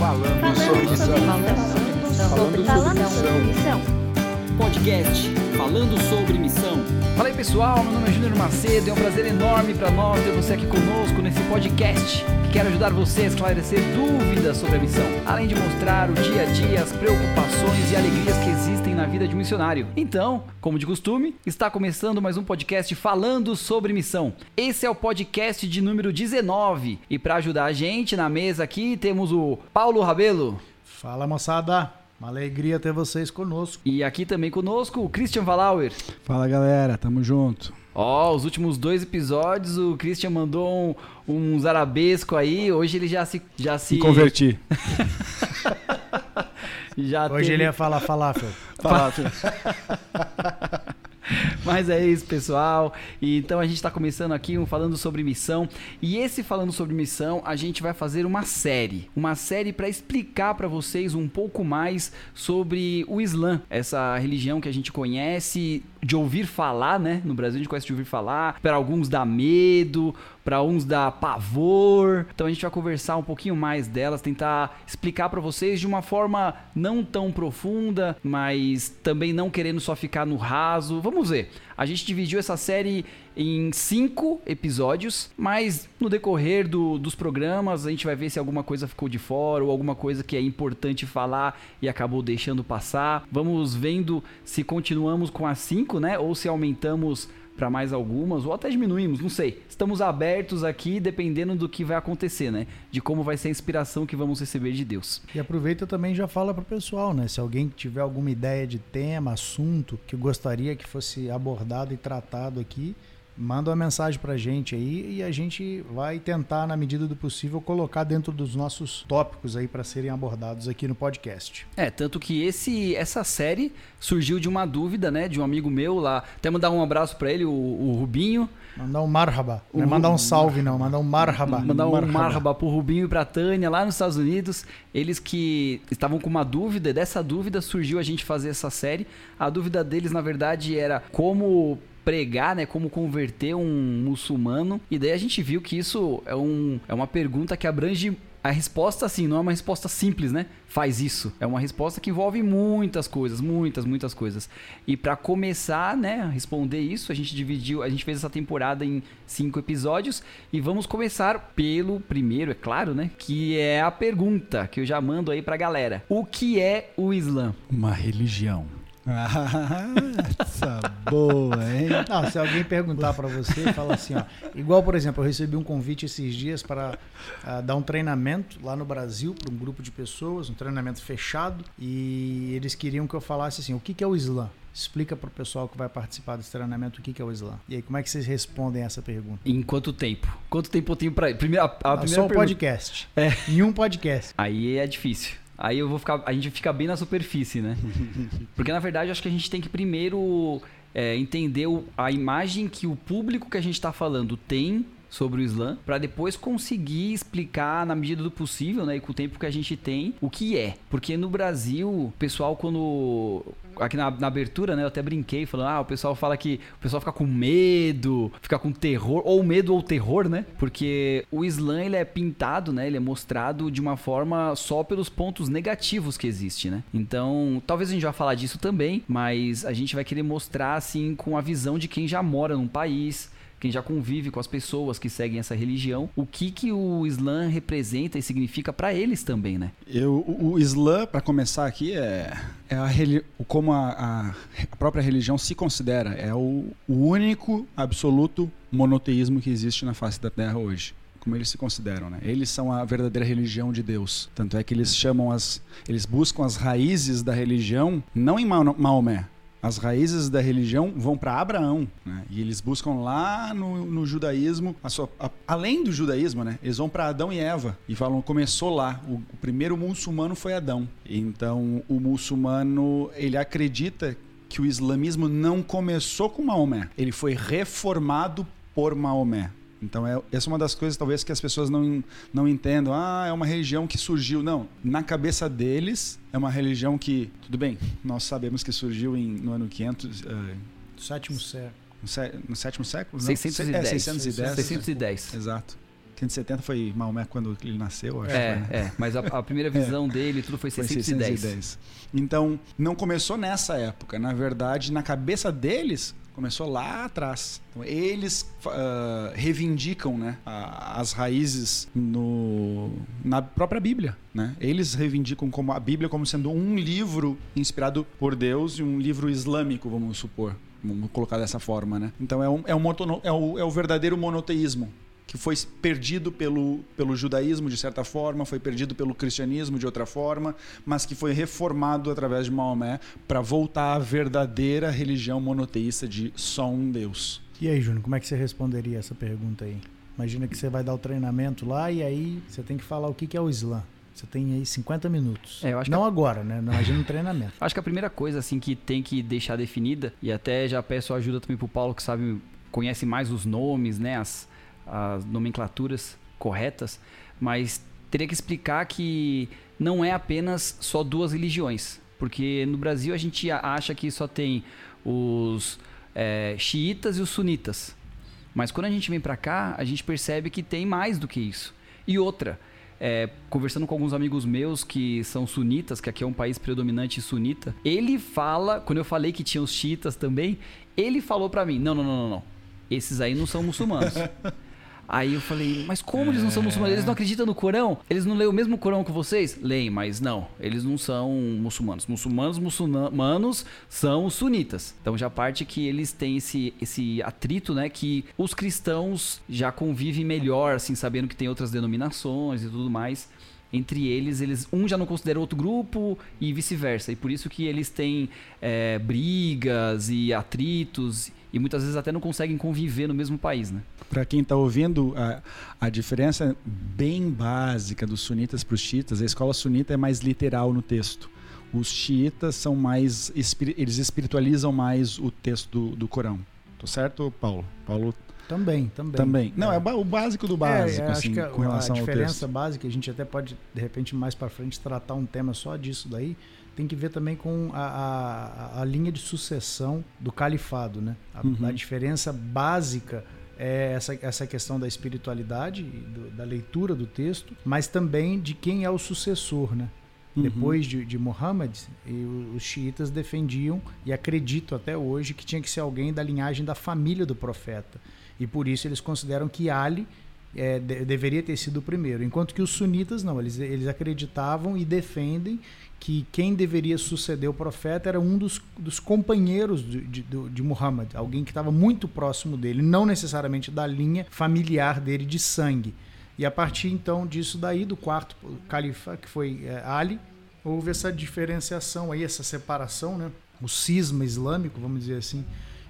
Falando sobre missão. Falando sobre missão. Podcast falando sobre missão. Fala aí pessoal, meu nome é Júnior Macedo, é um prazer enorme para nós ter você aqui conosco nesse podcast que quer ajudar você a esclarecer dúvidas sobre a missão, além de mostrar o dia a dia, as preocupações e alegrias que existem na vida de um missionário. Então, como de costume, está começando mais um podcast falando sobre missão. Esse é o podcast de número 19 e para ajudar a gente na mesa aqui temos o Paulo Rabelo. Fala moçada, uma alegria ter vocês conosco. E aqui também conosco o Christian Valauer. Fala galera, tamo junto. Ó, os últimos dois episódios o Christian mandou um, uns arabesco aí, hoje ele já se. Já se Me converti. já Hoje teve- ele ia falar falafel. Fala, Mas é isso, pessoal. Então a gente está começando aqui um falando sobre missão. E esse falando sobre missão, a gente vai fazer uma série, uma série para explicar para vocês um pouco mais sobre o Islã, essa religião que a gente conhece de ouvir falar, né? No Brasil a gente conhece de ouvir falar. Para alguns dá medo, para uns dá pavor. Então a gente vai conversar um pouquinho mais delas, tentar explicar para vocês de uma forma não tão profunda, mas também não querendo só ficar no raso. Vamos ver. A gente dividiu essa série em cinco episódios, mas no decorrer do- dos programas a gente vai ver se alguma coisa ficou de fora ou alguma coisa que é importante falar e acabou deixando passar. Vamos vendo se continuamos com as cinco, né? Ou se aumentamos para mais algumas ou até diminuímos, não sei. Estamos abertos aqui dependendo do que vai acontecer, né? De como vai ser a inspiração que vamos receber de Deus. E aproveita também já fala pro pessoal, né? Se alguém tiver alguma ideia de tema, assunto que gostaria que fosse abordado e tratado aqui, manda uma mensagem pra gente aí e a gente vai tentar, na medida do possível, colocar dentro dos nossos tópicos aí para serem abordados aqui no podcast. É, tanto que esse essa série surgiu de uma dúvida, né, de um amigo meu lá. Até mandar um abraço para ele, o, o Rubinho. Mandar um marhaba. Não é mandar um salve, não. Mandar um marhaba. Mandar um marhaba pro Rubinho e pra Tânia lá nos Estados Unidos. Eles que estavam com uma dúvida, e dessa dúvida surgiu a gente fazer essa série. A dúvida deles, na verdade, era como pregar, né, como converter um muçulmano. E daí a gente viu que isso é, um, é uma pergunta que abrange a resposta, assim, não é uma resposta simples, né? Faz isso. É uma resposta que envolve muitas coisas, muitas, muitas coisas. E pra começar, né, a responder isso, a gente dividiu, a gente fez essa temporada em cinco episódios e vamos começar pelo primeiro, é claro, né? Que é a pergunta que eu já mando aí pra galera. O que é o Islã? Uma religião. Ah, essa boa, hein? Não, se alguém perguntar pra você, fala assim, ó. Igual, por exemplo, eu recebi um convite esses dias para ah, dar um treinamento lá no Brasil para um grupo de pessoas, um treinamento fechado, e eles queriam que eu falasse assim: o que, que é o Islã? Explica pro pessoal que vai participar desse treinamento o que, que é o Islã. E aí, como é que vocês respondem essa pergunta? Em quanto tempo? Quanto tempo eu tenho pra. Primeira, a, a Ah, primeira só um pergunta- podcast. É. Em um podcast. Aí é difícil. Aí eu vou ficar, a gente fica bem na superfície, né? Porque na verdade acho que a gente tem que primeiro é, entender o- a imagem que o público que a gente está falando tem sobre o Islã, para depois conseguir explicar na medida do possível, né, e com o tempo que a gente tem, o que é. Porque no Brasil, o pessoal quando aqui na, na abertura, né, eu até brinquei falando, ah, o pessoal fala que o pessoal fica com medo, fica com terror, ou medo ou terror, né? Porque o Islã ele é pintado, né, ele é mostrado de uma forma só pelos pontos negativos que existe, né? Então, talvez a gente vá falar disso também, mas a gente vai querer mostrar assim com a visão de quem já mora num país, quem já convive com as pessoas que seguem essa religião, o que que o Islã representa e significa para eles também, né? Eu, o, o Islã, para começar aqui, é, é a como a, a- a própria religião se considera. É o, o único, absoluto monoteísmo que existe na face da Terra hoje. Como eles se consideram, né? Eles são a verdadeira religião de Deus. Tanto é que eles chamam as. Eles buscam as raízes da religião, não em Mao- Maomé. As raízes da religião vão para Abraão, né? E eles buscam lá no, no judaísmo, a sua- a- além do judaísmo, né? Eles vão para Adão e Eva e falam começou lá. O, o primeiro muçulmano foi Adão. Então o muçulmano ele acredita que o islamismo não começou com Maomé, ele foi reformado por Maomé. Então, é, essa é uma das coisas, talvez, que as pessoas não, não entendam. Ah, é uma religião que surgiu. Não, na cabeça deles, é uma religião que, tudo bem, nós sabemos que surgiu em, no ano 500, eh, Sétimo século. no, sé- no sétimo século? Não, 610. É, 610. 610. Exato. 870 foi Maomé quando ele nasceu, acho É, que foi, né? é. Mas a, a primeira visão dele, tudo foi Foi 610. 610. Então, não começou nessa época. Na verdade, na cabeça deles, começou lá atrás. Então, eles ah, reivindicam né, a- as raízes no, na própria Bíblia. Né? Eles reivindicam como a Bíblia como sendo um livro inspirado por Deus e um livro islâmico, vamos supor. Vamos colocar dessa forma, né? Então é, um, é, um é, o, é o verdadeiro monoteísmo que foi perdido pelo, pelo judaísmo de certa forma, foi perdido pelo cristianismo de outra forma, mas que foi reformado através de Maomé para voltar à verdadeira religião monoteísta de só um Deus. E aí, Júnior, como é que você responderia essa pergunta aí? Imagina que você vai dar o treinamento lá e aí você tem que falar o que que é o Islã. Você tem aí 50 minutos. É, eu acho Não agora, né? Não, Imagina um treinamento. Acho que a primeira coisa assim que tem que deixar definida e até já peço ajuda também pro Paulo que sabe conhece mais os nomes, né, as, as nomenclaturas corretas, mas teria que explicar que não é apenas só duas religiões, porque no Brasil a gente acha que só tem os é, xiitas e os sunitas, mas quando a gente vem pra cá a gente percebe que tem mais do que isso. E outra, é, conversando com alguns amigos meus que são sunitas, que aqui é um país predominante sunita, ele fala, quando eu falei que tinha os xiitas também, ele falou pra mim: não, não, não, não, não. Esses aí não são muçulmanos. Aí eu falei, mas como eles não são muçulmanos? Eles não acreditam no Corão? Eles não leem o mesmo Corão que vocês? Leem, mas não, eles não são muçulmanos. Muçulmanos, muçulmanos são os sunitas. Então já parte que eles têm esse, esse atrito, né? Que os cristãos já convivem melhor, assim, sabendo que tem outras denominações e tudo mais. Entre eles, eles um já não considera outro grupo e vice-versa. E por isso que eles têm é, brigas e atritos e muitas vezes até não conseguem conviver no mesmo país, né? Para quem está ouvindo, a, a diferença bem básica dos sunitas para os xiitas, a escola sunita é mais literal no texto. Os xiitas são mais, eles espiritualizam mais o texto do, do Corão. Tô certo, Paulo? Paulo Também, também. também. Não, é, ba- o básico do básico, É, é, assim, acho que a, com relação a diferença básica, a gente até pode, de repente, mais para frente, tratar um tema só disso daí, tem que ver também com a, a, a linha de sucessão do califado, né? A, Uhum. a diferença básica é essa, essa questão da espiritualidade, do- da leitura do texto, mas também de quem é o sucessor, né? Uhum. Depois de, de Muhammad, e os xiitas defendiam e acreditam até hoje que tinha que ser alguém da linhagem da família do profeta. E por isso eles consideram que Ali é, de- deveria ter sido o primeiro. Enquanto que os sunitas não, eles, eles acreditavam e defendem que quem deveria suceder o profeta era um dos, dos companheiros de, de, de Muhammad, alguém que estava muito próximo dele, não necessariamente da linha familiar dele de sangue. E a partir então disso daí, do quarto califa, que foi é, Ali, houve essa diferenciação aí, essa separação, né? o cisma islâmico, vamos dizer assim,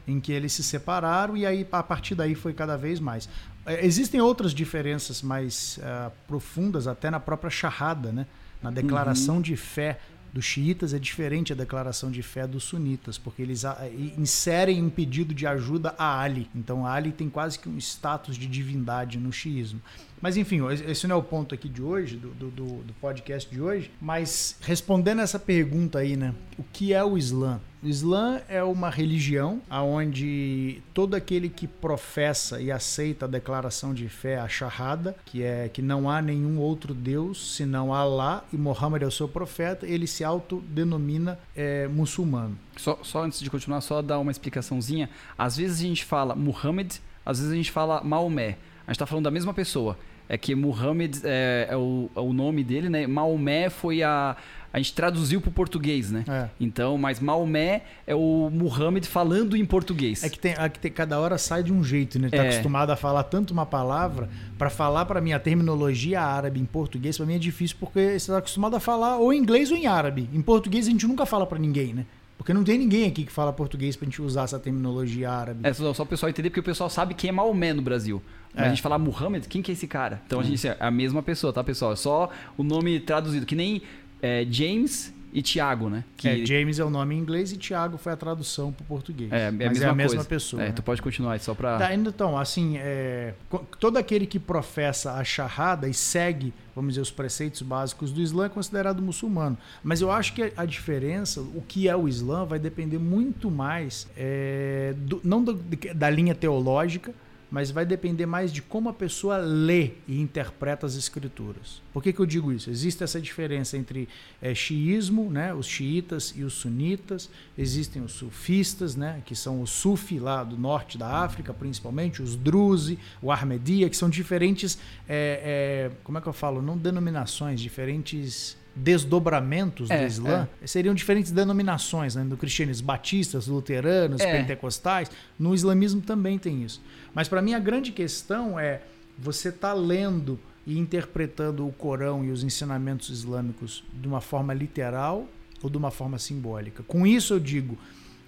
em que eles se separaram e aí a partir daí foi cada vez mais. Eh, Existem outras diferenças mais ah, profundas até na própria Shahada, né? Na declaração de fé dos xiitas é diferente a declaração de fé dos sunitas, porque eles ah, inserem um pedido de ajuda a Ali. Então Ali tem quase que um status de divindade no xiismo. Mas enfim, esse não é o ponto aqui de hoje, do, do, do- podcast de hoje. Mas respondendo essa pergunta aí, né? O que é o Islã? O Islã é uma religião onde todo aquele que professa e aceita a declaração de fé, a Shahada, que é que não há nenhum outro Deus senão Allah e Muhammad é o seu profeta, ele se autodenomina é, muçulmano. Só, só antes de continuar, só dar uma explicaçãozinha. Às vezes a gente fala Muhammad, às vezes a gente fala Maomé. A gente tá falando da mesma pessoa. É que Muhammad é, é o, é o nome dele, né? Maomé foi a. A gente traduziu pro português, né? É. Então, mas Maomé é o Muhammad falando em português. É que, tem, é que tem- cada hora sai de um jeito, né? Ele tá É. acostumado a falar tanto uma palavra, para falar para mim a terminologia árabe em português, para mim é difícil porque você tá acostumado a falar ou em inglês ou em árabe. Em português a gente nunca fala para ninguém, né? Porque não tem ninguém aqui que fala português pra gente usar essa terminologia árabe. É só, só o pessoal entender, porque o pessoal sabe quem é Maomé no Brasil. Mas É. a gente falar Muhammad, quem que é esse cara? Então a gente é a mesma pessoa, tá, pessoal? É só o nome traduzido, que nem é, James e Tiago, né? Que É, James é o nome em inglês e Tiago foi a tradução pro português. é, é a Mas mesma, é a mesma pessoa. É, né? tu pode continuar, só pra. Tá, então, assim, é, todo aquele que professa a Shahada e segue, vamos dizer, os preceitos básicos do Islã é considerado muçulmano. Mas eu acho que a diferença, o que é o Islã, vai depender muito mais, é, do- não do- da linha teológica, mas vai depender mais de como a pessoa lê e interpreta as escrituras. Por que, que eu digo isso? Existe essa diferença entre é, xiismo, né, os xiitas e os sunitas, existem os sufistas, né, que são os sufi lá do norte da África, principalmente, os druze, o armedia, que são diferentes, é, é, como é que eu falo, não denominações, diferentes desdobramentos É, do Islã seriam diferentes denominações, né? do cristianismo, batistas, luteranos, É. pentecostais. No islamismo também tem isso. Mas para mim a grande questão é você tá lendo e interpretando o Corão e os ensinamentos islâmicos de uma forma literal ou de uma forma simbólica. Com isso eu digo,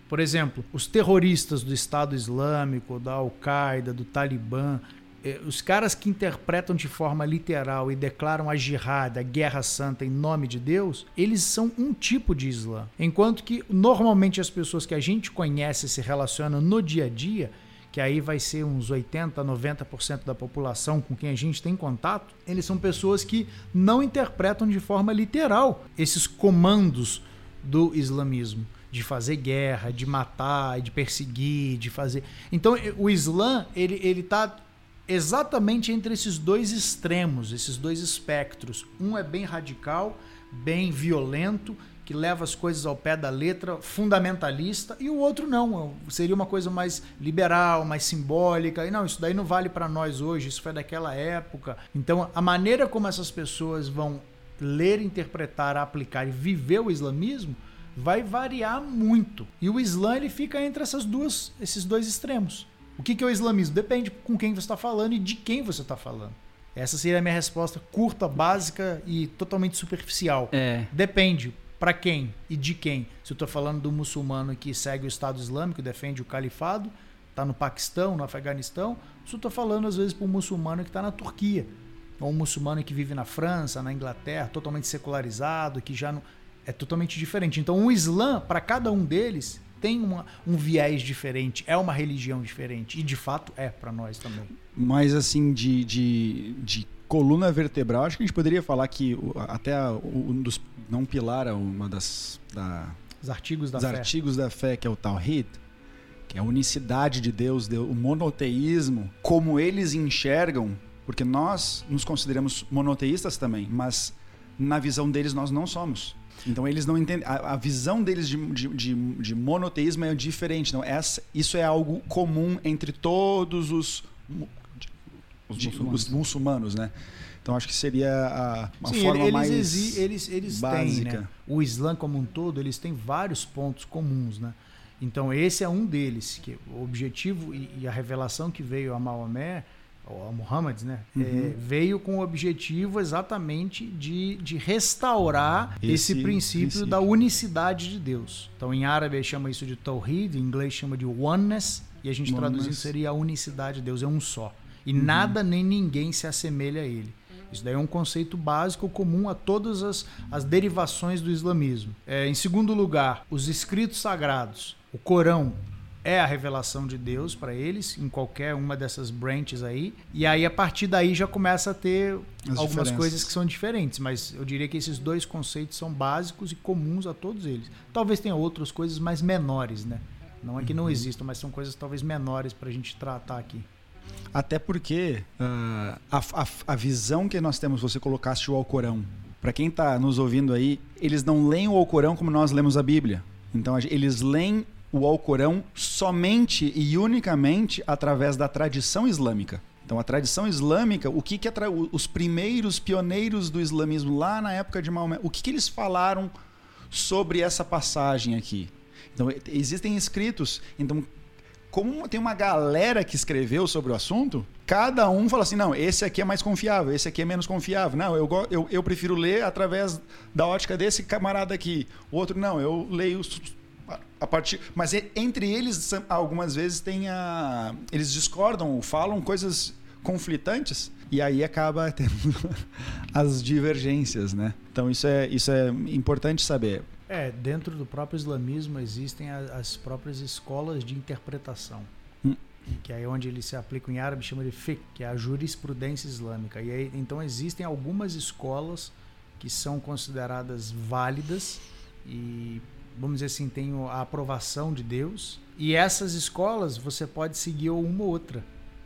por exemplo, os terroristas do Estado Islâmico, da Al-Qaeda, do Talibã, os caras que interpretam de forma literal e declaram a jihad, a guerra santa em nome de Deus, eles são um tipo de Islã. Enquanto que normalmente as pessoas que a gente conhece se relacionam no dia a dia, que aí vai ser uns 80, 90% da população com quem a gente tem contato, eles são pessoas que não interpretam de forma literal esses comandos do islamismo de fazer guerra, de matar, de perseguir, de fazer. Então, o Islã, ele ele tá exatamente entre esses dois extremos, esses dois espectros. Um é bem radical, bem violento, que leva as coisas ao pé da letra, fundamentalista, e o outro não, seria uma coisa mais liberal, mais simbólica. E não, isso daí não vale para nós hoje, isso foi daquela época. Então, a maneira como essas pessoas vão ler, interpretar, aplicar e viver o islamismo vai variar muito. E o Islã ele fica entre essas duas, esses dois extremos. O que que é o islamismo? Depende com quem você está falando e de quem você está falando. Essa seria a minha resposta curta, básica e totalmente superficial. É. Depende para quem e de quem. Se eu estou falando do muçulmano que segue o Estado Islâmico, defende o califado, está no Paquistão, no Afeganistão, se eu estou falando às vezes para um muçulmano que está na Turquia, ou um muçulmano que vive na França, na Inglaterra, totalmente secularizado, que já não é totalmente diferente. Então, o Islã, para cada um deles, tem uma, um viés diferente, é uma religião diferente. E de fato é para nós também. Mas assim, de, de, de coluna vertebral, acho que a gente poderia falar que até a- um dos. Não pilar, uma das. Da, Os artigos da dos fé. artigos da fé, que é o Tawhid, que é a unicidade de Deus, de- o monoteísmo, como eles enxergam, porque nós nos consideramos monoteístas também, mas na visão deles nós não somos. Então eles não entendem. A, a visão deles de, de, de, de monoteísmo é diferente. Não, essa, isso é algo comum entre todos os, Os de- muçulmanos. os muçulmanos, né? Então acho que seria a, uma Sim, forma eles, mais exi- eles, eles têm, básica. né? O Islã como um todo, eles têm vários pontos comuns, né? Então esse é um deles, que o objetivo e, e a revelação que veio a Maomé, ou a Muhammad, né? Uhum. é, veio com o objetivo exatamente de, de restaurar esse, Esse princípio, princípio. da unicidade de Deus. Então em árabe chama isso de Tawhid, em inglês chama de oneness, e a gente Oneness. traduzindo seria a unicidade de Deus, é um só. E Uhum. nada nem ninguém se assemelha a ele. Isso daí é um conceito básico comum a todas as, as derivações do islamismo. É, em segundo lugar, os escritos sagrados. O Corão é a revelação de Deus para eles, em qualquer uma dessas branches aí. E aí, a partir daí, já começa a ter As algumas coisas que são diferentes. Mas eu diria que esses dois conceitos são básicos e comuns a todos eles. Talvez tenha outras coisas mais menores, né? Não é que Uhum. não existam, mas são coisas talvez menores para a gente tratar aqui. Até porque ah, a, a, a visão que nós temos, você colocaste o Alcorão. Para quem está nos ouvindo aí, eles não leem o Alcorão como nós lemos a Bíblia. Então eles leem o Alcorão somente e unicamente através da tradição islâmica. Então a tradição islâmica, o que, que atra- os primeiros pioneiros do islamismo lá na época de Maomé, o que, que eles falaram sobre essa passagem aqui? Então existem escritos. Então como tem uma galera que escreveu sobre o assunto, cada um fala assim: não, esse aqui é mais confiável, esse aqui é menos confiável. Não, eu, eu, eu prefiro ler através da ótica desse camarada aqui. O outro, não, eu leio a- partir. Mas entre eles, algumas vezes tem a. Eles discordam, falam coisas conflitantes. E aí acaba tendo as divergências, né? Então isso é, isso é importante saber. É, dentro do próprio islamismo existem as próprias escolas de interpretação. Hum. Que aí é onde ele se aplica em árabe chama de fiqh, que é a jurisprudência islâmica. E aí, então existem algumas escolas que são consideradas válidas e vamos dizer assim, tem a aprovação de Deus. E essas escolas você pode seguir uma ou outra.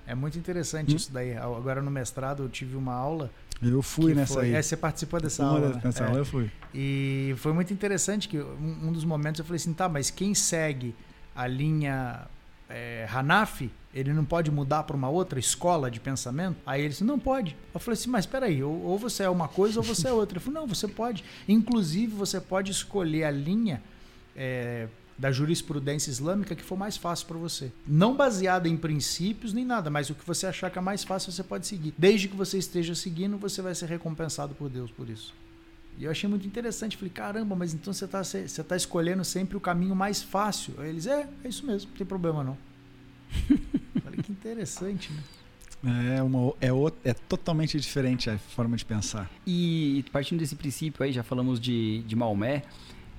É muito interessante isso daí. Agora no mestrado eu tive uma aula. Eu fui nessa foi- aí. É, você participou dessa Uma aula. né? nessa É. aula eu fui. E foi muito interessante que um, um dos momentos eu falei assim, tá, mas quem segue a linha é, Hanafi, ele não pode mudar para uma outra escola de pensamento? Aí ele disse, não pode. Eu falei assim, mas espera aí, ou, ou você é uma coisa ou você é outra. Ele falou, não, você pode. Inclusive, você pode escolher a linha é, da jurisprudência islâmica que for mais fácil para você. Não baseada em princípios nem nada, mas o que você achar que é mais fácil você pode seguir. Desde que você esteja seguindo, você vai ser recompensado por Deus por isso. E eu achei muito interessante. Falei, caramba, mas então você está você tá escolhendo sempre o caminho mais fácil. Aí eles, é, é isso mesmo, não tem problema não. Falei, que interessante, né? É, uma, é, outra- é totalmente diferente a forma de pensar. E partindo desse princípio aí, já falamos de, de Maomé,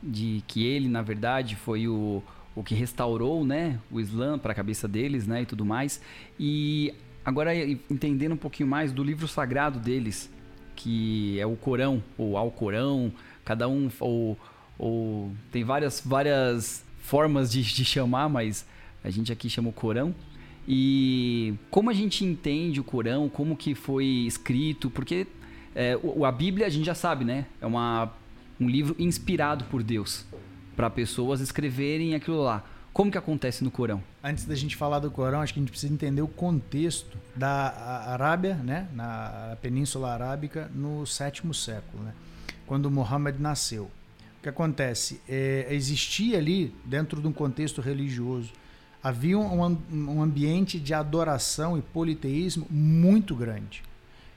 de que ele, na verdade, foi o, o que restaurou né, o Islã para a cabeça deles né, e tudo mais. E agora, entendendo um pouquinho mais do livro sagrado deles, que é o Corão, ou Alcorão, cada um, ou, ou tem várias, várias formas de, de chamar, mas a gente aqui chama o Corão. E como a gente entende o Corão, como que foi escrito, porque é, a Bíblia a gente já sabe, né? É uma, um livro inspirado por Deus para pessoas escreverem aquilo lá. Como que acontece no Corão? Antes da gente falar do Corão, acho que a gente precisa entender o contexto da Arábia, né, na Península Arábica, no sétimo século, né, quando Muhammad nasceu. O que acontece? É, existia ali, dentro de um contexto religioso, havia um, um ambiente de adoração e politeísmo muito grande.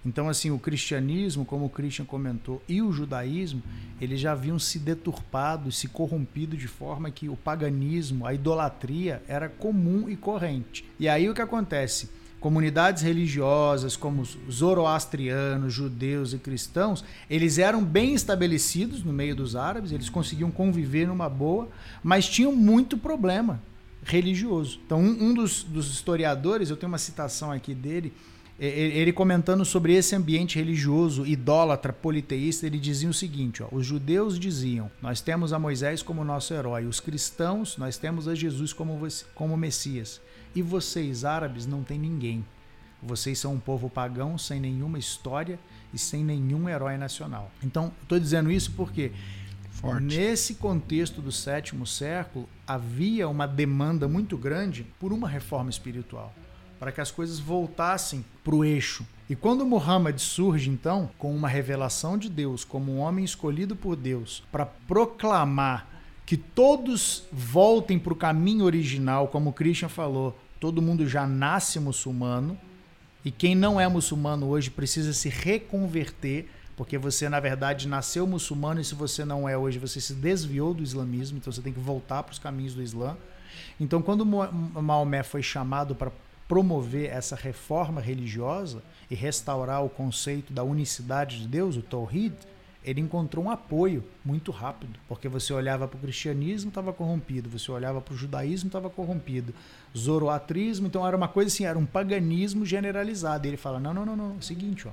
Então, assim, o cristianismo, como o Christian comentou, e o judaísmo, eles já haviam se deturpado, se corrompido de forma que o paganismo, a idolatria, era comum e corrente. E aí o que acontece? Comunidades religiosas como os zoroastrianos, judeus e cristãos, eles eram bem estabelecidos no meio dos árabes, eles conseguiam conviver numa boa, mas tinham muito problema religioso. Então, um, um dos, dos historiadores, eu tenho uma citação aqui dele, ele comentando sobre esse ambiente religioso, idólatra, politeísta, ele dizia o seguinte: ó, os judeus diziam, nós temos a Moisés como nosso herói, os cristãos, nós temos a Jesus como, como Messias, e vocês, árabes, não tem ninguém. Vocês são um povo pagão, sem nenhuma história e sem nenhum herói nacional. Então, estou dizendo isso porque Forte. Nesse contexto do sétimo século, havia uma demanda muito grande por uma reforma espiritual, para que as coisas voltassem para o eixo. E quando Muhammad surge, então, com uma revelação de Deus, como um homem escolhido por Deus, para proclamar que todos voltem para o caminho original, como o Christian falou, todo mundo já nasce muçulmano, e quem não é muçulmano hoje precisa se reconverter, porque você, na verdade, nasceu muçulmano e se você não é hoje, você se desviou do islamismo, então você tem que voltar para os caminhos do Islã. Então, quando Maomé foi chamado para promover essa reforma religiosa e restaurar o conceito da unicidade de Deus, o Tawhid, ele encontrou um apoio muito rápido, porque você olhava para o cristianismo, estava corrompido, você olhava para o judaísmo, estava corrompido, zoroatrismo, então era uma coisa assim, era um paganismo generalizado. E ele fala: não, não, não, não, é o seguinte, ó,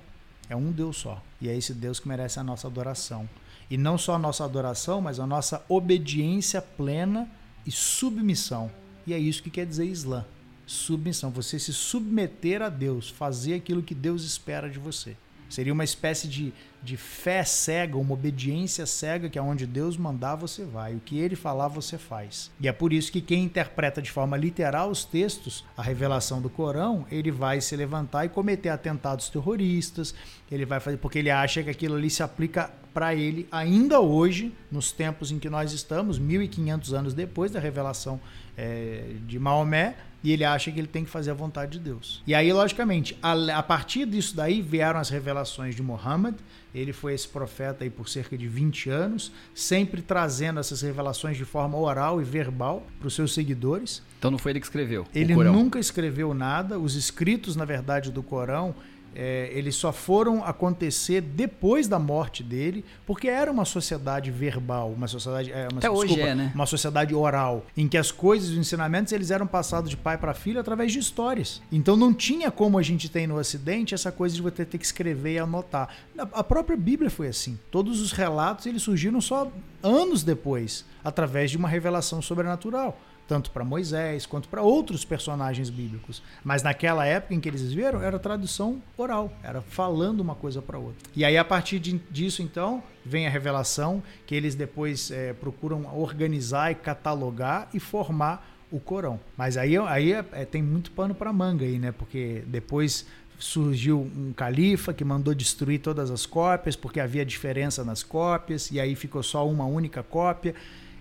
é um Deus só, e é esse Deus que merece a nossa adoração. E não só a nossa adoração, mas a nossa obediência plena e submissão. E é isso que quer dizer Islã. Submissão, você se submeter a Deus, fazer aquilo que Deus espera de você. Seria uma espécie de, de fé cega, uma obediência cega, que é onde Deus mandar você vai, o que ele falar você faz. E é por isso que quem interpreta de forma literal os textos, a revelação do Corão, ele vai se levantar e cometer atentados terroristas, ele vai fazer porque ele acha que aquilo ali se aplica para ele ainda hoje, nos tempos em que nós estamos, 1500 anos depois da revelação eh, de Maomé, e ele acha que ele tem que fazer a vontade de Deus. E aí, logicamente, a, a partir disso daí vieram as revelações de Muhammad. Ele foi esse profeta aí por cerca de 20 anos, sempre trazendo essas revelações de forma oral e verbal para os seus seguidores. Então não foi ele que escreveu Ele nunca escreveu nada. Os escritos, na verdade, do Corão, é, eles só foram acontecer depois da morte dele, porque era uma sociedade verbal, uma sociedade, é, uma, Até hoje é, né? uma sociedade oral, em que as coisas, os ensinamentos, eles eram passados de pai para filho através de histórias. Então não tinha como a gente tem no Ocidente essa coisa de você ter que escrever e anotar. A a própria Bíblia foi assim. Todos os relatos eles surgiram só anos depois, através de uma revelação sobrenatural. Tanto para Moisés quanto para outros personagens bíblicos. Mas naquela época em que eles viveram, era tradução oral, era falando uma coisa para outra. E aí, a partir de, disso, então, vem a revelação que eles depois é, procuram organizar e catalogar e formar o Corão. Mas aí, aí é, é, tem muito pano para manga aí, né? Porque depois surgiu um califa que mandou destruir todas as cópias porque havia diferença nas cópias e aí ficou só uma única cópia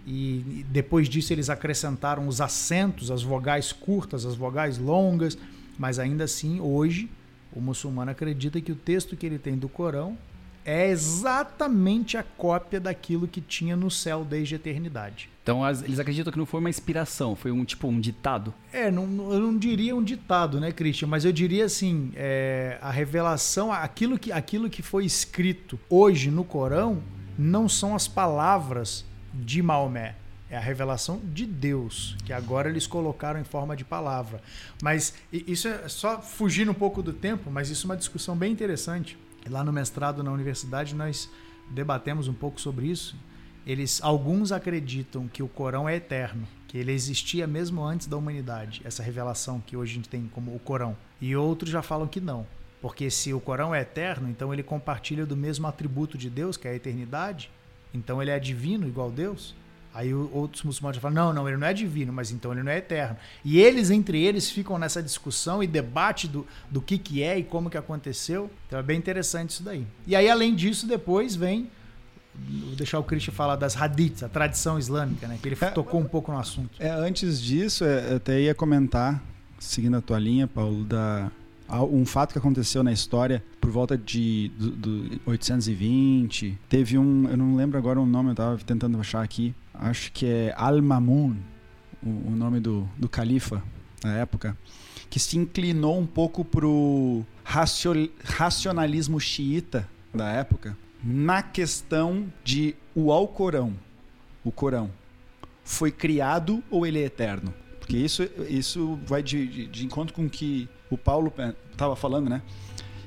e depois disso eles acrescentaram os acentos, as vogais curtas, as vogais longas, mas ainda assim hoje o muçulmano acredita que o texto que ele tem do Corão é exatamente a cópia daquilo que tinha no céu desde a eternidade. Então as, eles acreditam que não foi uma inspiração, foi um tipo um ditado. É, não, eu não diria um ditado, né, Christian? Mas eu diria assim, é, a revelação, aquilo que, aquilo que foi escrito hoje no Corão, não são as palavras de Maomé. É a revelação de Deus, que agora eles colocaram em forma de palavra. Mas isso é só fugindo um pouco do tempo, mas isso é uma discussão bem interessante. Lá no mestrado na universidade nós debatemos um pouco sobre isso. Eles, alguns acreditam que o Corão é eterno, que ele existia mesmo antes da humanidade, essa revelação que hoje a gente tem como o Corão. E outros já falam que não, porque se o Corão é eterno, então ele compartilha do mesmo atributo de Deus, que é a eternidade, então ele é divino igual Deus? Aí outros muçulmanos falam: não, não, ele não é divino, mas então ele não é eterno. E eles, entre eles, ficam nessa discussão e debate do, do que, que é e como que aconteceu. Então é bem interessante isso daí. E aí, além disso, depois vem. Vou deixar o Christian falar das hadiths, a tradição islâmica, né? Que ele é, tocou um pouco no assunto. É, antes disso, é, eu até ia comentar, seguindo a tua linha, Paulo, da, um fato que aconteceu na história por volta de do, do 820. Teve um, eu não lembro agora o nome, eu estava tentando achar aqui. Acho que é Al-Mamun, o, o, nome do, do califa na época, que se inclinou um pouco pro racio, racionalismo xiita da época na questão de o Alcorão, o Corão, foi criado ou ele é eterno? Porque isso, isso vai de, de, de encontro com que o Paulo estava falando, né?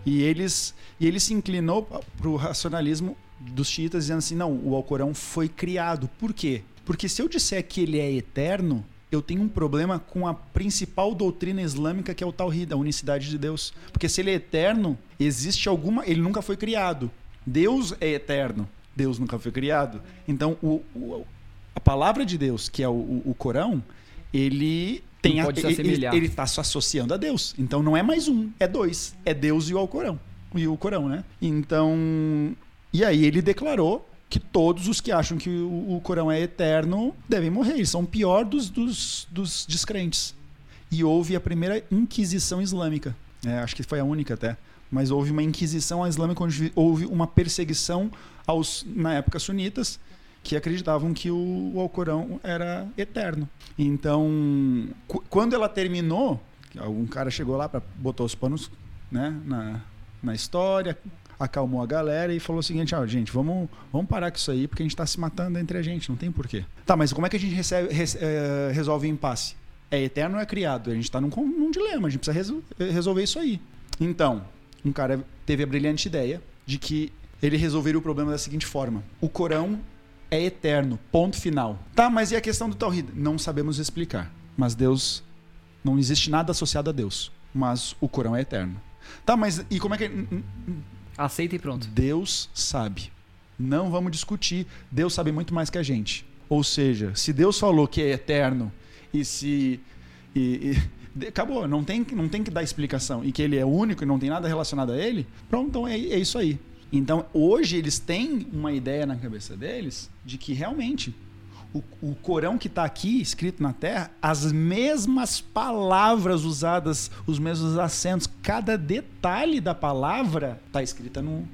E eles e ele se inclinou para o racionalismo dos xiitas dizendo assim, não, o Alcorão foi criado. Por quê? Porque se eu disser que ele é eterno, eu tenho um problema com a principal doutrina islâmica que é o Tawhid, a unicidade de Deus. Porque se ele é eterno, existe alguma, ele nunca foi criado. Deus é eterno. Deus nunca foi criado. Então, o, o a palavra de Deus, que é o, o Corão, ele tem a, assemelhar. Ele está se associando a Deus. Então não é mais um, é dois. É Deus e o Alcorão. E o Corão, né? Então. E aí ele declarou que todos os que acham que o, o Corão é eterno devem morrer. Eles são o pior dos, dos, dos descrentes. E houve a primeira Inquisição Islâmica. É, acho que foi a única até. Mas houve uma Inquisição Islâmica onde houve uma perseguição aos, na época, sunitas que acreditavam que o, o Alcorão era eterno. Então, quando ela terminou, algum cara chegou lá para botar os panos né, na, na história, acalmou a galera e falou o seguinte: ah, gente, vamos, vamos parar com isso aí, porque a gente está se matando entre a gente, não tem porquê. Tá, mas como é que a gente recebe, é, resolve o impasse? É eterno ou é criado? A gente está num, num, dilema, a gente precisa resol, resolver isso aí. Então, um cara teve a brilhante ideia de que ele resolveria o problema da seguinte forma: o Corão é eterno. Ponto final. Tá, mas e a questão do Tawhid? Não sabemos explicar. Mas Deus. Não existe nada associado a Deus. Mas o Corão é eterno. Tá, mas e como é que. Aceita e pronto. Deus sabe. Não vamos discutir. Deus sabe muito mais que a gente. Ou seja, se Deus falou que é eterno e se. E, e, acabou, não tem, não tem que dar explicação. E que ele é único e não tem nada relacionado a ele, pronto, então é, é isso aí. Então, hoje eles têm uma ideia na cabeça deles de que realmente o, o Corão que está aqui escrito na Terra, as mesmas palavras usadas, os mesmos acentos, cada detalhe da palavra está escrita no,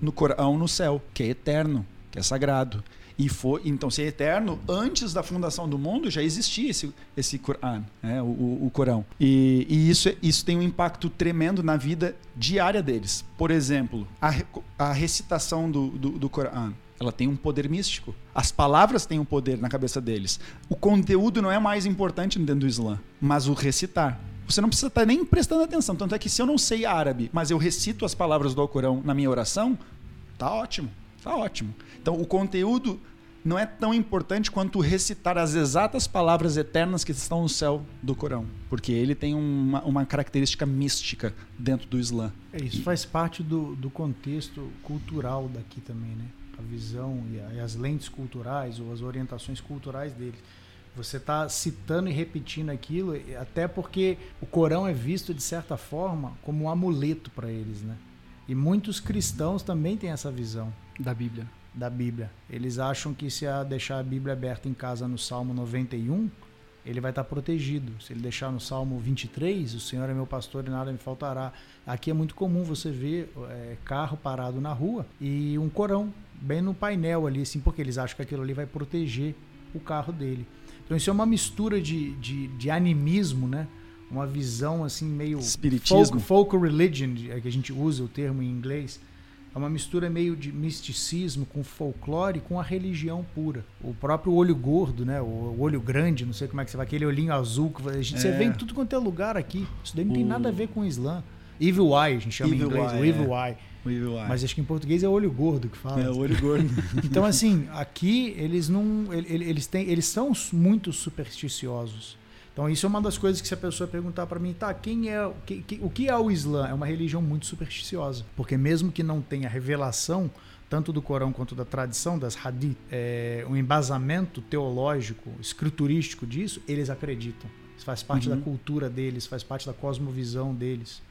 no Corão no céu, que é eterno, que é sagrado. E foi, então, ser eterno, antes da fundação do mundo já existia esse, esse né? o, o, o Corão. E, e, isso, isso tem um impacto tremendo na vida diária deles. Por exemplo, a, a recitação do, do, do Coran ela tem um poder místico. As palavras têm um poder na cabeça deles. O conteúdo não é mais importante dentro do Islã, mas o recitar. Você não precisa estar nem prestando atenção. Tanto é que se eu não sei árabe, mas eu recito as palavras do Alcorão na minha oração, tá ótimo. Tá ótimo. Então, o conteúdo não é tão importante quanto recitar as exatas palavras eternas que estão no céu do Corão, porque ele tem uma, uma característica mística dentro do Islã. É, isso faz parte do, do contexto cultural daqui também, né? A visão e, a- e as lentes culturais ou as orientações culturais dele. Você está citando e repetindo aquilo, e até porque o Corão é visto de certa forma como um amuleto para eles, né? E muitos cristãos também têm essa visão Da Bíblia. da Bíblia. Eles acham que se a deixar a Bíblia aberta em casa no Salmo 91, ele vai estar protegido. Se ele deixar no Salmo 23, o Senhor é meu pastor e nada me faltará. Aqui é muito comum você ver é, carro parado na rua e um corão bem no painel ali, assim, porque eles acham que aquilo ali vai proteger o carro dele. Então isso é uma mistura de, de, de animismo, né? Uma visão assim meio Espiritismo. folk, folk religion, é que a gente usa o termo em inglês. É uma mistura meio de misticismo com folclore com a religião pura. O próprio olho gordo, né? O, olho grande, não sei como é que você vai, aquele olhinho azul que a gente, você É. vê em tudo quanto é lugar aqui. Isso daí não tem O- nada a ver com o Islã. Evil Eye, a gente chama Evil em inglês, eye, o Evil é. Eye. O Evil Eye. Mas acho que em português é olho gordo que fala. é o olho gordo. Então, assim, aqui eles não. ele- ele- Eles, têm, eles são muito supersticiosos. Então, isso é uma das coisas que se a pessoa perguntar para mim, tá, quem é. o que- que- o que é o Islã? É uma religião muito supersticiosa. Porque mesmo que não tenha revelação, tanto do Corão quanto da tradição, das hadith, é, um embasamento teológico, escriturístico disso, eles acreditam. Isso faz parte Uhum. da cultura deles, faz parte da cosmovisão deles.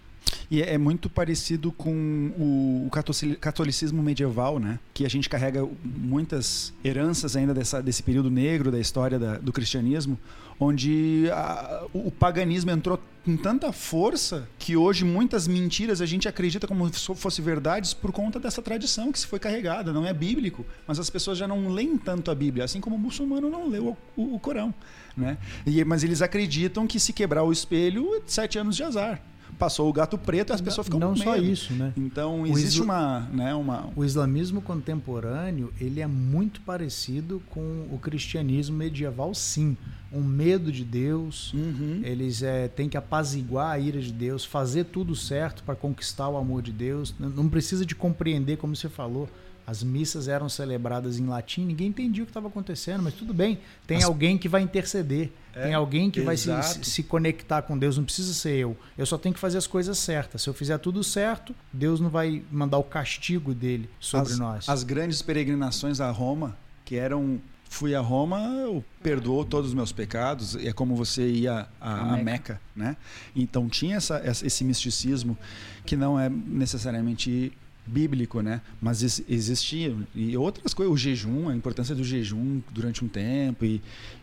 E é é muito parecido com o, o catolici- catolicismo medieval, né? Que a gente carrega muitas heranças ainda dessa, desse período negro da história da- do cristianismo, onde a- o, o paganismo entrou com tanta força que hoje muitas mentiras a gente acredita como se fosse verdades por conta dessa tradição que se foi carregada. Não é bíblico, mas as pessoas já não leem tanto a Bíblia, assim como o muçulmano não lê o, o- o Corão, né? E, mas eles acreditam que se quebrar o espelho, sete anos de azar. Passou o gato preto e as pessoas ficam não com só medo. isso, né? Então existe isla- uma, né, uma O islamismo contemporâneo ele é muito parecido com o cristianismo medieval, sim. Um medo de Deus, Uhum. eles é, têm que apaziguar a ira de Deus, fazer tudo certo para conquistar o amor de Deus. Não precisa de compreender, como você falou. As missas eram celebradas em latim, ninguém entendia o que estava acontecendo, mas tudo bem. Tem As- alguém que vai interceder, É, tem alguém que vai se, exato. se- conectar com Deus, não precisa ser eu. Eu só tenho que fazer as coisas certas. Se eu fizer tudo certo, Deus não vai mandar o castigo dele sobre as, nós. as grandes peregrinações a Roma, que eram fui a Roma, eu perdoou todos os meus pecados, é como você ia a, A a Meca. Né? Então tinha essa- esse misticismo que não é necessariamente bíblico, né? Mas ex- existia e outras coisas, o jejum, a importância do jejum durante um tempo e,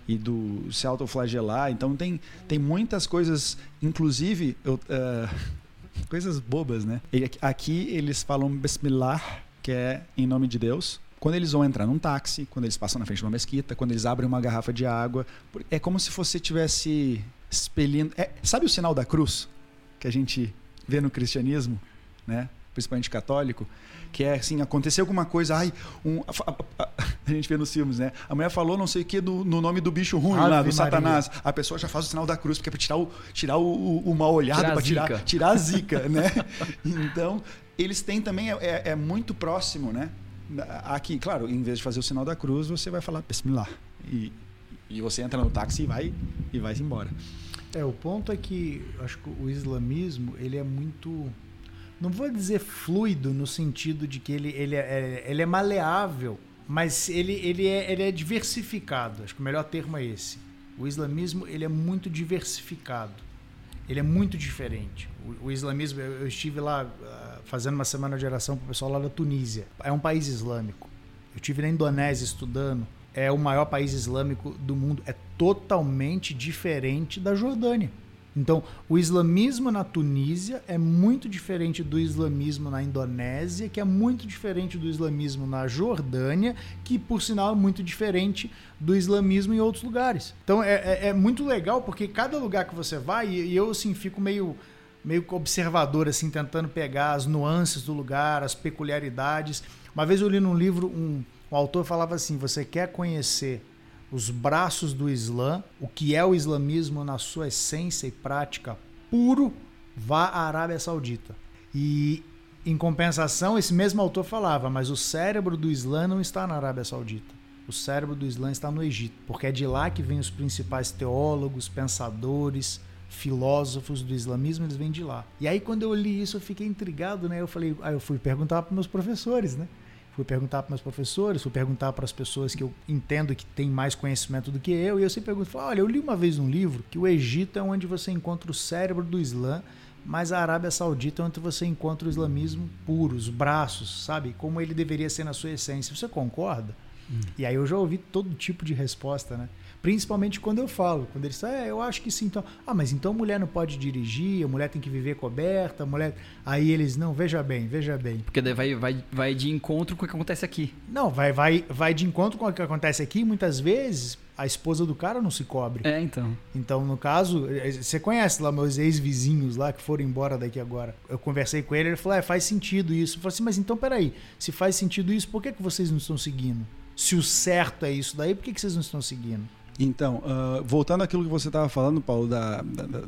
e do se autoflagelar. Então tem tem muitas coisas, inclusive eu, ah, coisas bobas, né? E aqui- eles falam Bismillah, que é em nome de Deus. Quando eles vão entrar num táxi, quando eles passam na frente de uma mesquita, quando eles abrem uma garrafa de água, é como se você tivesse expelindo. é- sabe o sinal da cruz que a gente vê no cristianismo, né? Principalmente católico, que é assim, aconteceu alguma coisa, ai, um- a, a- a- a gente vê nos filmes, né? A mulher falou não sei o que do- no nome do bicho ruim Ave lá, do Maria. Satanás. A pessoa já faz o sinal da cruz, porque é pra tirar o, tirar o, o, o mal olhado, Tirar a para tirar, zica. tirar a zica, né? Então, eles têm também, é, é- é muito próximo, né? Aqui, claro, em vez de fazer o sinal da cruz, você vai falar Bismillah. E, e você entra no táxi e vai, e vai embora. É, o ponto é que acho que o islamismo, ele é muito. Não vou dizer fluido no sentido de que ele, ele, é, ele é maleável, mas ele, ele, é, ele é diversificado. Acho que o melhor termo é esse. O islamismo ele é muito diversificado. Ele é muito diferente. O, o islamismo, eu, eu estive lá ah, fazendo uma semana de oração para o pessoal lá da Tunísia. É um país islâmico. Eu estive na Indonésia estudando. É o maior país islâmico do mundo. É totalmente diferente da Jordânia. Então, o islamismo na Tunísia é muito diferente do islamismo na Indonésia, que é muito diferente do islamismo na Jordânia, que por sinal é muito diferente do islamismo em outros lugares. Então é, é- é muito legal porque cada lugar que você vai, e, eu assim fico meio meio observador assim tentando pegar as nuances do lugar, as peculiaridades. Uma vez eu li num livro um, um autor falava assim: você quer conhecer os braços do Islã, o que é o islamismo na sua essência e prática puro, vá à Arábia Saudita. E em compensação, esse mesmo autor falava, mas o cérebro do Islã não está na Arábia Saudita. o cérebro do Islã está no Egito, porque é de lá que vêm os principais teólogos, pensadores, filósofos do islamismo, eles vêm de lá. E aí quando eu li isso, eu fiquei intrigado, né? Eu falei, aí eu fui perguntar para meus professores, né? Fui perguntar para meus professores, fui perguntar para as pessoas que eu entendo que têm mais conhecimento do que eu, e eu sempre pergunto, falo, olha, eu li uma vez um livro que o Egito é onde você encontra o cérebro do Islã, mas a Arábia Saudita é onde você encontra o islamismo puro, os braços, sabe? Como ele deveria ser na sua essência. Você concorda? Hum. E aí eu já ouvi todo tipo de resposta, né? Principalmente quando eu falo, quando eles falam, é, eu acho que sim, então. Ah, mas então a mulher não pode dirigir, a mulher tem que viver coberta, a mulher. Aí eles, não, veja bem, veja bem. Porque daí vai, vai, vai de encontro com o que acontece aqui. Não, vai, vai, vai de encontro com o que acontece aqui, muitas vezes a esposa do cara não se cobre. É, então. Então, no caso, eh, você conhece lá meus ex-vizinhos lá que foram embora daqui agora. Eu conversei com ele, ele falou: é, faz sentido isso. Eu falei assim, mas então peraí, se faz sentido isso, por que, que vocês não estão seguindo? Se o certo é isso daí, por que, que vocês não estão seguindo? Então, uh, voltando àquilo que você estava falando, Paulo, da, da, da,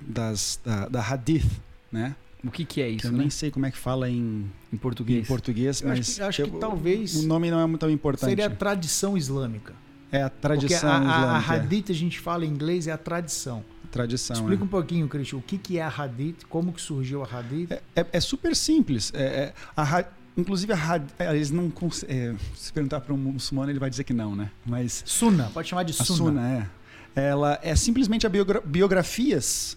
das, da, da Hadith, né? O que, que é isso? Eu né? nem sei como é que fala em, em português. Em português, eu mas acho que, acho que talvez o nome não é muito importante. Seria a tradição islâmica. É a tradição Porque a, islâmica. A, a Hadith a gente fala em inglês é a tradição. Tradição. Explica é. um pouquinho, Cristian, o que, que é a Hadith, como que surgiu a Hadith? É, é, é super simples. É, a, Inclusive, a, eles não. É, se perguntar para um muçulmano, ele vai dizer que não, né? Mas. Sunna, pode chamar de Sunna. A Sunna, é. Ela é simplesmente a biogra biografias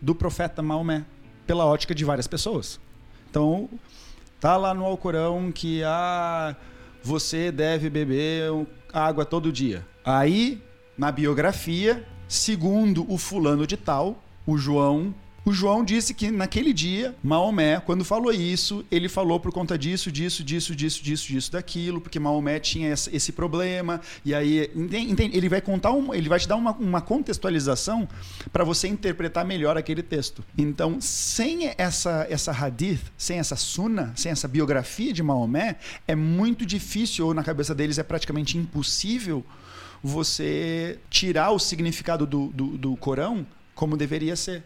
do profeta Maomé pela ótica de várias pessoas. Então, tá lá no Alcorão que ah, você deve beber água todo dia. Aí, na biografia, segundo o fulano de tal, o João o João disse que naquele dia, Maomé, quando falou isso, ele falou por conta disso, disso, disso, disso, disso, disso, daquilo, porque Maomé tinha esse problema. E aí? Ele vai contar, um, ele vai te dar uma, uma contextualização para você interpretar melhor aquele texto. Então, sem essa essa hadith, sem essa sunna, sem essa biografia de Maomé, é muito difícil, ou na cabeça deles é praticamente impossível você tirar o significado do, do, do Corão como deveria ser.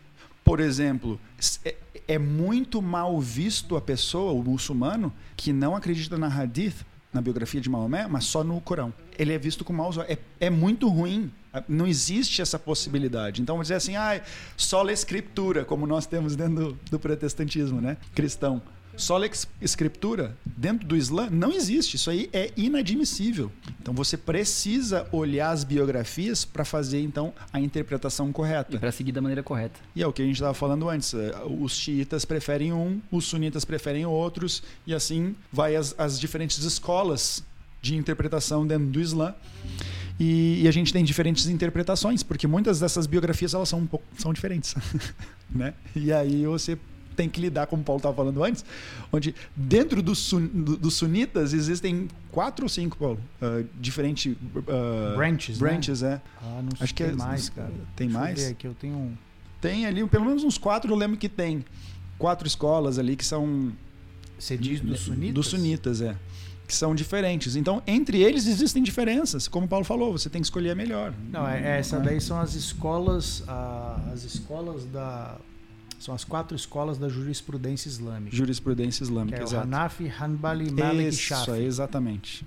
Por exemplo, é, é muito mal visto a pessoa, o muçulmano, que não acredita na hadith, na biografia de Maomé, mas só no Corão. Ele é visto com maus olhos. É, é muito ruim. Não existe essa possibilidade. Então, dizer assim, ah, só a escritura, como nós temos dentro do, do protestantismo né? cristão. Sola escritura dentro do Islã não existe. Isso aí é inadmissível. Então você precisa olhar as biografias para fazer então a interpretação correta. E para seguir da maneira correta. E é o que a gente estava falando antes. É, os xiitas preferem um, os sunitas preferem outros e assim vai as, as diferentes escolas de interpretação dentro do Islã. E, e, a gente tem diferentes interpretações, porque muitas dessas biografias elas são um pouco são diferentes, né? E aí você tem que lidar, como o Paulo estava falando antes, onde dentro dos sun, do, do sunitas existem quatro ou cinco, Paulo, uh, diferentes uh, branches, branches né? é. Ah, não sei Acho que tem é, mais, cara. Tem Deixa mais? Eu aqui, eu tenho um... Tem ali, pelo menos uns quatro, eu lembro que tem quatro escolas ali que são você diz dos sunitas? Dos sunitas, é. Que são diferentes. Então, entre eles existem diferenças. Como o Paulo falou, você tem que escolher a melhor. Não, é, essa daí são as escolas, ah, as escolas da são as quatro escolas da jurisprudência islâmica. Jurisprudência islâmica, que é exato. Hanafi, Hanbali, Malik Isso, e Shafi. exatamente.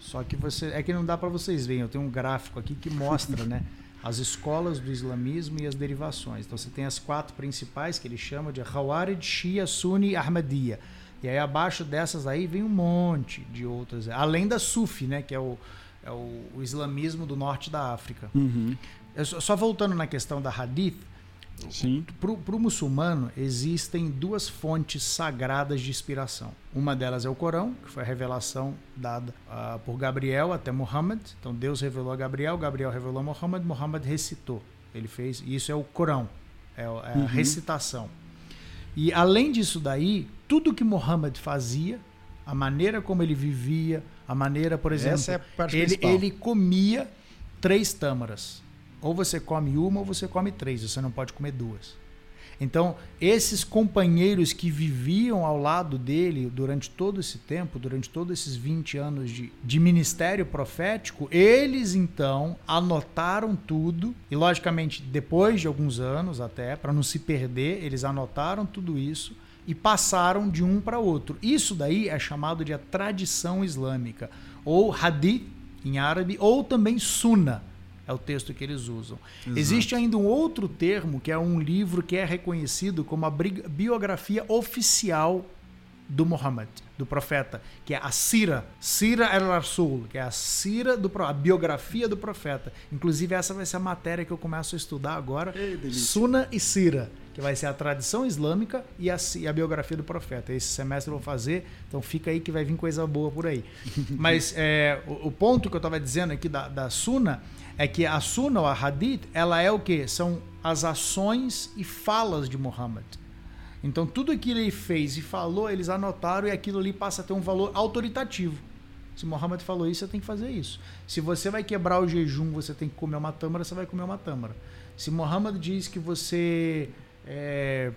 Só que você é que não dá para vocês verem. Eu tenho um gráfico aqui que mostra, né, as escolas do islamismo e as derivações. Então você tem as quatro principais que ele chama de Khawarij, Shia, Sunni e Ahmadiyya. E aí abaixo dessas aí vem um monte de outras, além da Sufi, né, que é o, é o, o islamismo do norte da África. Uhum. Só, só voltando na questão da Hadith, Sim. Para o muçulmano, existem duas fontes sagradas de inspiração. Uma delas é o Corão, que foi a revelação dada uh, por Gabriel até Muhammad. Então Deus revelou a Gabriel, Gabriel revelou a Muhammad, Muhammad recitou. Ele fez, isso é o Corão, é, é a uhum. recitação. E além disso daí, tudo que Muhammad fazia, a maneira como ele vivia, a maneira, por exemplo, é a parte ele, ele comia três tâmaras. Ou você come uma ou você come três, você não pode comer duas. Então, esses companheiros que viviam ao lado dele durante todo esse tempo, durante todos esses 20 anos de, de ministério profético, eles então anotaram tudo, e logicamente, depois de alguns anos até, para não se perder, eles anotaram tudo isso e passaram de um para outro. Isso daí é chamado de a tradição islâmica, ou hadith em árabe, ou também Sunna. É o texto que eles usam. Exato. Existe ainda um outro termo, que é um livro que é reconhecido como a biografia oficial do Muhammad, do profeta, que é a Sira, Sira al-Rasul, que é a Sira do a biografia do profeta. Inclusive essa vai ser a matéria que eu começo a estudar agora, Ei. Sunna e Sira, que vai ser a tradição islâmica e a, e a biografia do profeta. Esse semestre eu vou fazer, então fica aí que vai vir coisa boa por aí. Mas é, o, o ponto que eu estava dizendo aqui da, da Sunna é que a Sunna, a Hadith, ela é o que? São as ações e falas de Muhammad. Então tudo aquilo ele fez e falou, eles anotaram e aquilo ali passa a ter um valor autoritativo. Se Muhammad falou isso, você tem que fazer isso. Se você vai quebrar o jejum, você tem que comer uma tâmara, você vai comer uma tâmara. Se Muhammad diz que você é,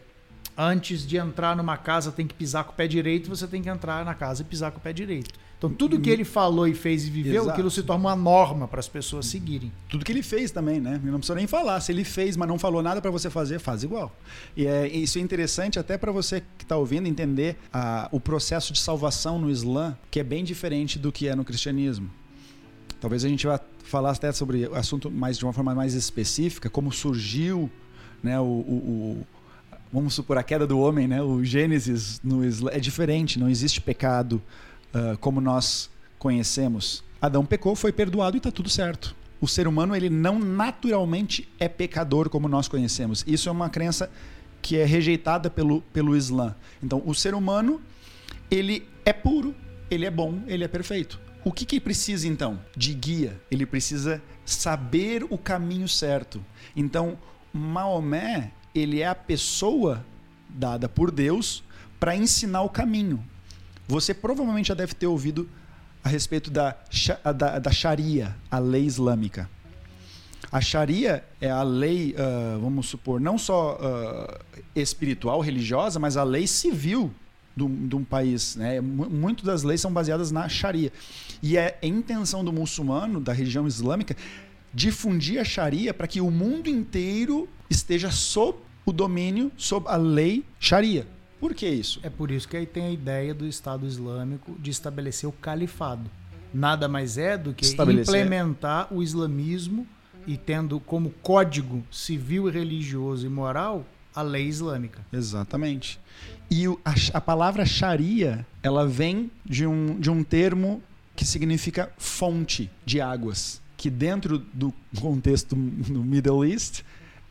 antes de entrar numa casa tem que pisar com o pé direito, você tem que entrar na casa e pisar com o pé direito. Então tudo que ele falou e fez e viveu, Exato. aquilo se torna uma norma para as pessoas seguirem. Tudo que ele fez também, né? Não precisa nem falar. Se ele fez, mas não falou nada para você fazer, faz igual. E é, isso é interessante até para você que está ouvindo entender ah, o processo de salvação no Islã, que é bem diferente do que é no cristianismo. Talvez a gente vá falar até sobre o assunto mais de uma forma mais específica, como surgiu, né? O, o- o- vamos supor a queda do homem, né? O Gênesis no Islã é diferente. Não existe pecado ah, como nós conhecemos. Adão pecou, foi perdoado e está tudo certo. O ser humano ele não naturalmente é pecador como nós conhecemos. Isso é uma crença que é rejeitada pelo, pelo Islã. Então, o ser humano ele é puro, ele é bom, ele é perfeito. O que, que ele precisa então? De guia. Ele precisa saber o caminho certo. Então, Maomé, ele é a pessoa dada por Deus para ensinar o caminho. Você provavelmente já deve ter ouvido a respeito da, da, da Sharia, a lei islâmica. A Sharia é a lei, ah, vamos supor, não só ah, espiritual, religiosa, mas a lei civil de um, país. Né? Mu- Muito das leis são baseadas na Sharia. E é a intenção do muçulmano, da religião islâmica, difundir a Sharia para que o mundo inteiro esteja sob o domínio, sob a lei Sharia. Por que isso? É por isso que aí tem a ideia do Estado Islâmico de estabelecer o califado. Nada mais é do que Estabelecer. implementar o islamismo e tendo como código civil religioso e moral a lei islâmica. Exatamente. E o- a, a palavra Sharia, ela vem de um, de um termo que significa fonte de águas, que dentro do contexto do Middle East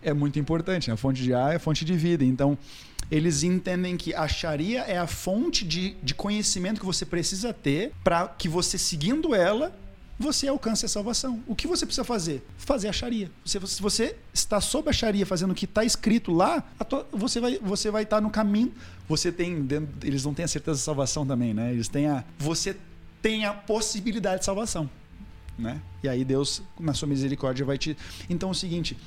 é muito importante. né? A fonte de água é a fonte de vida. Então, eles entendem que a Sharia é a fonte de, de conhecimento que você precisa ter para que você, seguindo ela, você alcance a salvação. O que você precisa fazer? Fazer a Sharia. Você- Se você está sob a Sharia fazendo o que está escrito lá, tua- você vai você vai estar no caminho. Você tem eles não têm a certeza de salvação também, né? Eles têm a você tem a possibilidade de salvação, né? E aí Deus na sua misericórdia vai te Então é o seguinte,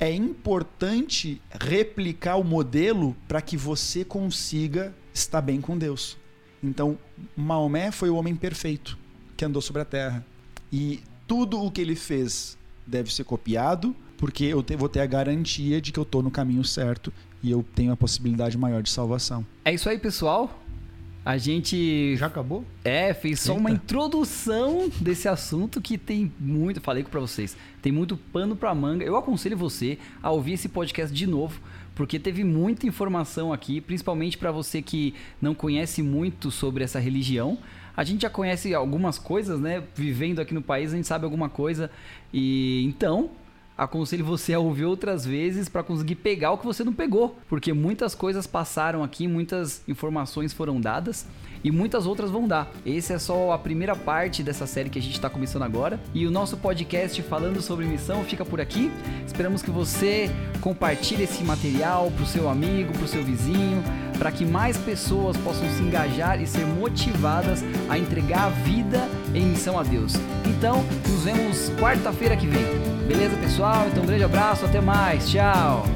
é importante replicar o modelo para que você consiga estar bem com Deus. Então, Maomé foi o homem perfeito que andou sobre a terra. E tudo o que ele fez deve ser copiado, porque eu te- vou ter a garantia de que eu estou no caminho certo e eu tenho a possibilidade maior de salvação. É isso aí, pessoal. A gente Já acabou? É, fez só uma Eita. introdução desse assunto que tem muito, falei pra vocês, tem muito pano pra manga. Eu aconselho você a ouvir esse podcast de novo, porque teve muita informação aqui, principalmente pra você que não conhece muito sobre essa religião. A gente já conhece algumas coisas, né? Vivendo aqui no país, a gente sabe alguma coisa. E então, aconselho você a ouvir outras vezes para conseguir pegar o que você não pegou, porque muitas coisas passaram aqui, muitas informações foram dadas e muitas outras vão dar. Esse é só a primeira parte dessa série que a gente está começando agora e o nosso podcast falando sobre missão fica por aqui. Esperamos que você compartilhe esse material para o seu amigo, para o seu vizinho, para que mais pessoas possam se engajar e ser motivadas a entregar a vida em missão a Deus. Então, nos vemos quarta-feira que vem. Beleza, pessoal? Então, um grande abraço, até mais. Tchau.